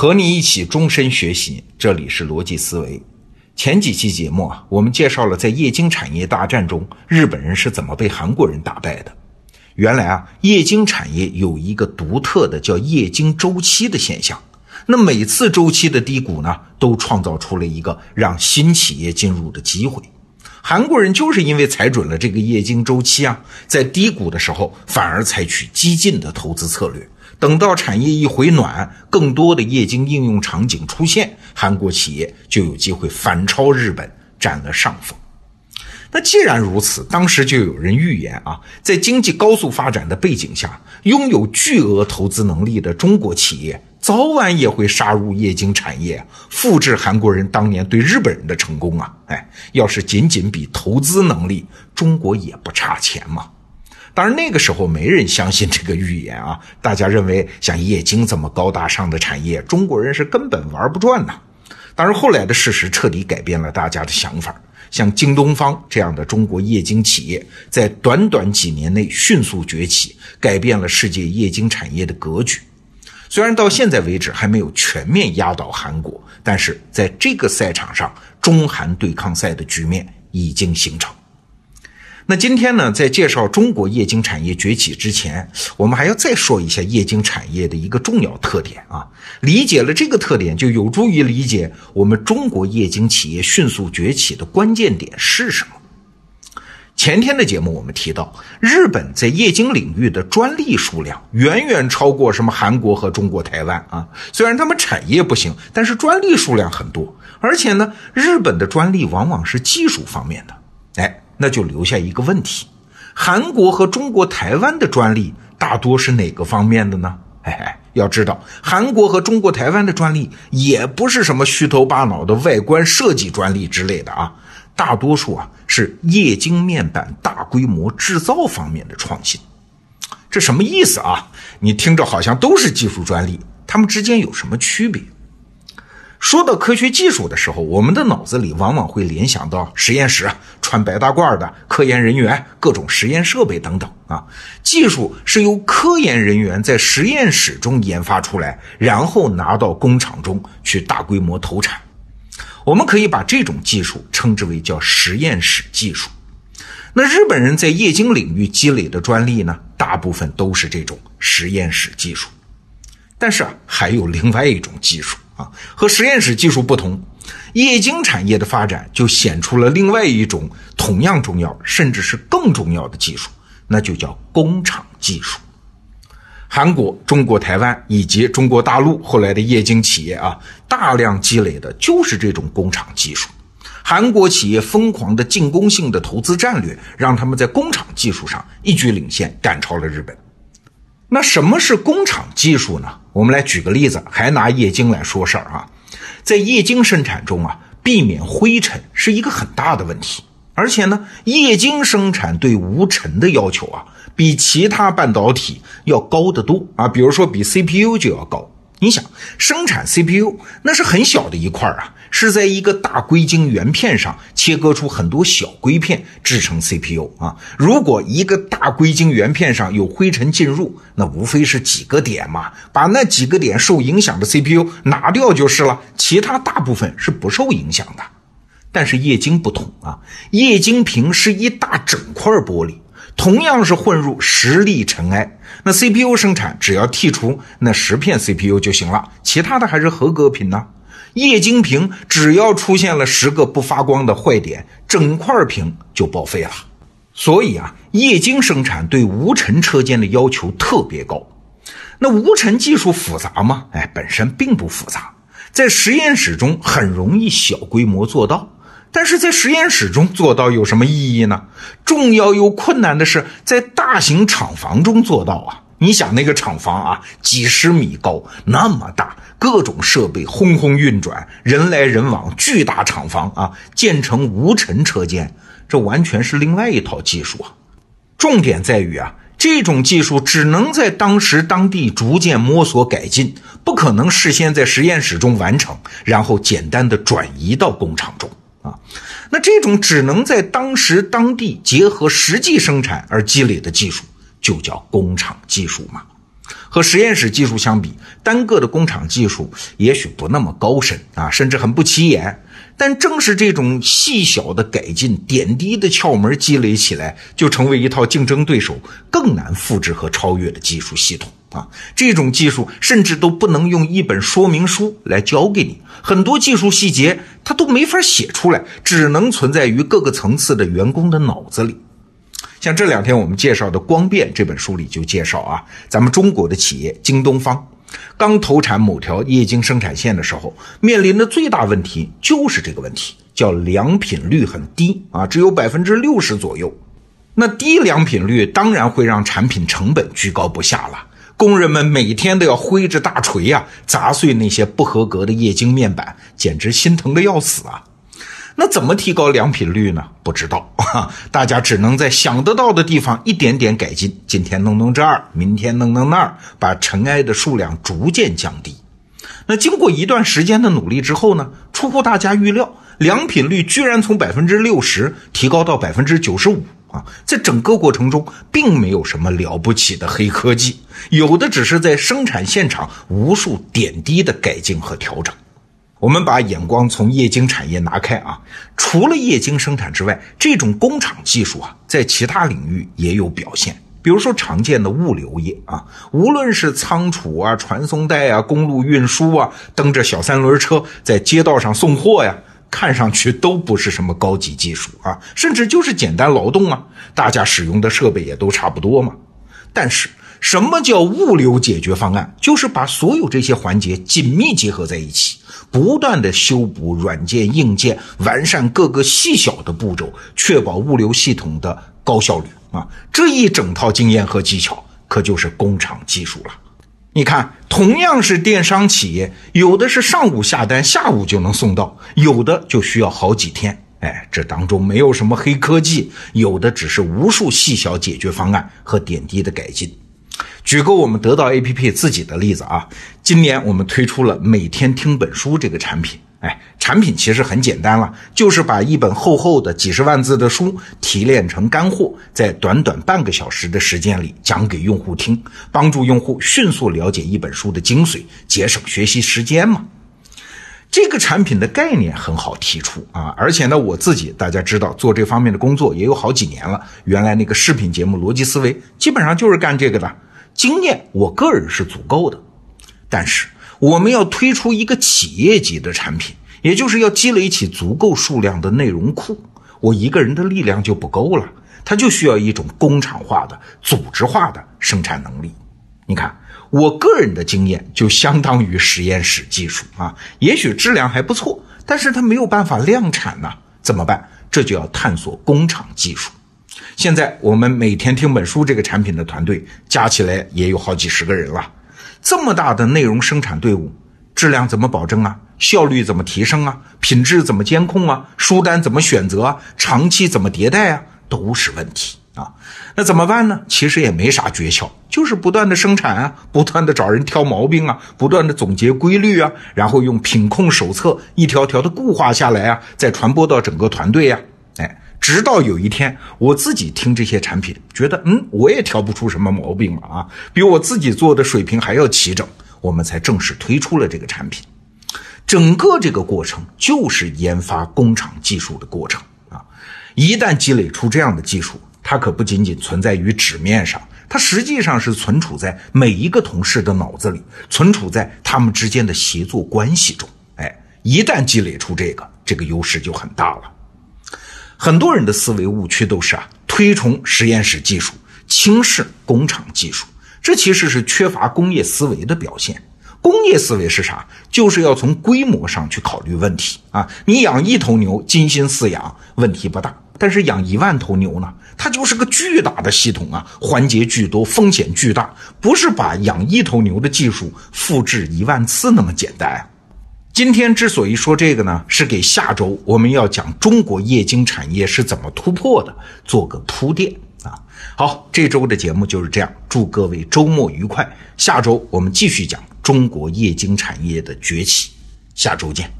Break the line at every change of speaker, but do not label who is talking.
和你一起终身学习，这里是逻辑思维。前几期节目啊，我们介绍了在液晶产业大战中，日本人是怎么被韩国人打败的。原来啊，液晶产业有一个独特的叫液晶周期的现象。那每次周期的低谷呢，都创造出了一个让新企业进入的机会。韩国人就是因为踩准了这个液晶周期啊，在低谷的时候反而采取激进的投资策略。等到产业一回暖，更多的液晶应用场景出现，韩国企业就有机会反超日本，占了上风。那既然如此，当时就有人预言啊，在经济高速发展的背景下，拥有巨额投资能力的中国企业，早晚也会杀入液晶产业，复制韩国人当年对日本人的成功啊！哎，要是仅仅比投资能力，中国也不差钱嘛。当然，那个时候没人相信这个预言啊！大家认为像液晶这么高大上的产业，中国人是根本玩不转的。当然，后来的事实彻底改变了大家的想法。像京东方这样的中国液晶企业，在短短几年内迅速崛起，改变了世界液晶产业的格局。虽然到现在为止还没有全面压倒韩国，但是在这个赛场上，中韩对抗赛的局面已经形成。那今天呢，在介绍中国液晶产业崛起之前，我们还要再说一下液晶产业的一个重要特点啊。理解了这个特点，就有助于理解我们中国液晶企业迅速崛起的关键点是什么。前天的节目我们提到，日本在液晶领域的专利数量远远超过什么韩国和中国台湾啊。虽然他们产业不行，但是专利数量很多，而且呢，日本的专利往往是技术方面的，那就留下一个问题：韩国和中国台湾的专利大多是哪个方面的呢？嘿嘿，要知道，韩国和中国台湾的专利也不是什么虚头巴脑的外观设计专利之类的啊，大多数啊是液晶面板大规模制造方面的创新。这什么意思啊？你听着好像都是技术专利，它们之间有什么区别？说到科学技术的时候，我们的脑子里往往会联想到实验室、穿白大褂的科研人员、各种实验设备等等啊。技术是由科研人员在实验室中研发出来，然后拿到工厂中去大规模投产。我们可以把这种技术称之为叫实验室技术。那日本人在液晶领域积累的专利呢，大部分都是这种实验室技术。但是啊，还有另外一种技术。啊，和实验室技术不同，液晶产业的发展就显出了另外一种同样重要，甚至是更重要的技术，那就叫工厂技术。韩国、中国台湾以及中国大陆后来的液晶企业啊，大量积累的就是这种工厂技术。韩国企业疯狂的进攻性的投资战略，让他们在工厂技术上一举领先，赶超了日本。那什么是工厂技术呢？我们来举个例子，还拿液晶来说事儿啊。在液晶生产中啊，避免灰尘是一个很大的问题，而且呢，液晶生产对无尘的要求啊，比其他半导体要高得多啊。比如说，比 CPU 就要高。你想生产 CPU，那是很小的一块啊，是在一个大硅晶圆片上切割出很多小硅片制成 CPU 啊。如果一个大硅晶圆片上有灰尘进入，那无非是几个点嘛，把那几个点受影响的 CPU 拿掉就是了，其他大部分是不受影响的。但是液晶不同啊，液晶屏是一大整块玻璃。同样是混入十粒尘埃，那 CPU 生产只要剔除那十片 CPU 就行了，其他的还是合格品呢。液晶屏只要出现了十个不发光的坏点，整块屏就报废了。所以啊，液晶生产对无尘车间的要求特别高。那无尘技术复杂吗？哎，本身并不复杂，在实验室中很容易小规模做到。但是在实验室中做到有什么意义呢？重要又困难的是在大型厂房中做到啊！你想那个厂房啊，几十米高，那么大，各种设备轰轰运转，人来人往，巨大厂房啊，建成无尘车间，这完全是另外一套技术啊！重点在于啊，这种技术只能在当时当地逐渐摸索改进，不可能事先在实验室中完成，然后简单的转移到工厂中。啊，那这种只能在当时当地结合实际生产而积累的技术，就叫工厂技术嘛。和实验室技术相比，单个的工厂技术也许不那么高深啊，甚至很不起眼。但正是这种细小的改进、点滴的窍门积累起来，就成为一套竞争对手更难复制和超越的技术系统啊！这种技术甚至都不能用一本说明书来教给你，很多技术细节它都没法写出来，只能存在于各个层次的员工的脑子里。像这两天我们介绍的《光变》这本书里就介绍啊，咱们中国的企业京东方。刚投产某条液晶生产线的时候，面临的最大问题就是这个问题，叫良品率很低啊，只有百分之六十左右。那低良品率当然会让产品成本居高不下了，工人们每天都要挥着大锤呀，砸碎那些不合格的液晶面板，简直心疼的要死啊。那怎么提高良品率呢？不知道，大家只能在想得到的地方一点点改进。今天弄弄这儿，明天弄弄那儿，把尘埃的数量逐渐降低。那经过一段时间的努力之后呢？出乎大家预料，良品率居然从百分之六十提高到百分之九十五啊！在整个过程中，并没有什么了不起的黑科技，有的只是在生产现场无数点滴的改进和调整。我们把眼光从液晶产业拿开啊，除了液晶生产之外，这种工厂技术啊，在其他领域也有表现。比如说常见的物流业啊，无论是仓储啊、传送带啊、公路运输啊，蹬着小三轮车在街道上送货呀，看上去都不是什么高级技术啊，甚至就是简单劳动啊，大家使用的设备也都差不多嘛。但是，什么叫物流解决方案？就是把所有这些环节紧密结合在一起。不断的修补软件硬件，完善各个细小的步骤，确保物流系统的高效率啊！这一整套经验和技巧，可就是工厂技术了。你看，同样是电商企业，有的是上午下单，下午就能送到；有的就需要好几天。哎，这当中没有什么黑科技，有的只是无数细小解决方案和点滴的改进。举个我们得到 APP 自己的例子啊，今年我们推出了每天听本书这个产品。哎，产品其实很简单了，就是把一本厚厚的几十万字的书提炼成干货，在短短半个小时的时间里讲给用户听，帮助用户迅速了解一本书的精髓，节省学习时间嘛。这个产品的概念很好提出啊，而且呢，我自己大家知道做这方面的工作也有好几年了。原来那个视频节目《逻辑思维》基本上就是干这个的。经验，我个人是足够的，但是我们要推出一个企业级的产品，也就是要积累起足够数量的内容库，我一个人的力量就不够了，它就需要一种工厂化的、组织化的生产能力。你看，我个人的经验就相当于实验室技术啊，也许质量还不错，但是它没有办法量产呐，怎么办？这就要探索工厂技术。现在我们每天听本书这个产品的团队加起来也有好几十个人了，这么大的内容生产队伍，质量怎么保证啊？效率怎么提升啊？品质怎么监控啊？书单怎么选择啊？长期怎么迭代啊？都是问题啊！那怎么办呢？其实也没啥诀窍，就是不断的生产啊，不断的找人挑毛病啊，不断的总结规律啊，然后用品控手册一条条的固化下来啊，再传播到整个团队呀，哎。直到有一天，我自己听这些产品，觉得嗯，我也挑不出什么毛病嘛啊，比我自己做的水平还要齐整，我们才正式推出了这个产品。整个这个过程就是研发工厂技术的过程啊。一旦积累出这样的技术，它可不仅仅存在于纸面上，它实际上是存储在每一个同事的脑子里，存储在他们之间的协作关系中。哎，一旦积累出这个，这个优势就很大了。很多人的思维误区都是啊，推崇实验室技术，轻视工厂技术，这其实是缺乏工业思维的表现。工业思维是啥？就是要从规模上去考虑问题啊。你养一头牛，精心饲养，问题不大；但是养一万头牛呢，它就是个巨大的系统啊，环节巨多，风险巨大，不是把养一头牛的技术复制一万次那么简单。今天之所以说这个呢，是给下周我们要讲中国液晶产业是怎么突破的做个铺垫啊。好，这周的节目就是这样，祝各位周末愉快。下周我们继续讲中国液晶产业的崛起，下周见。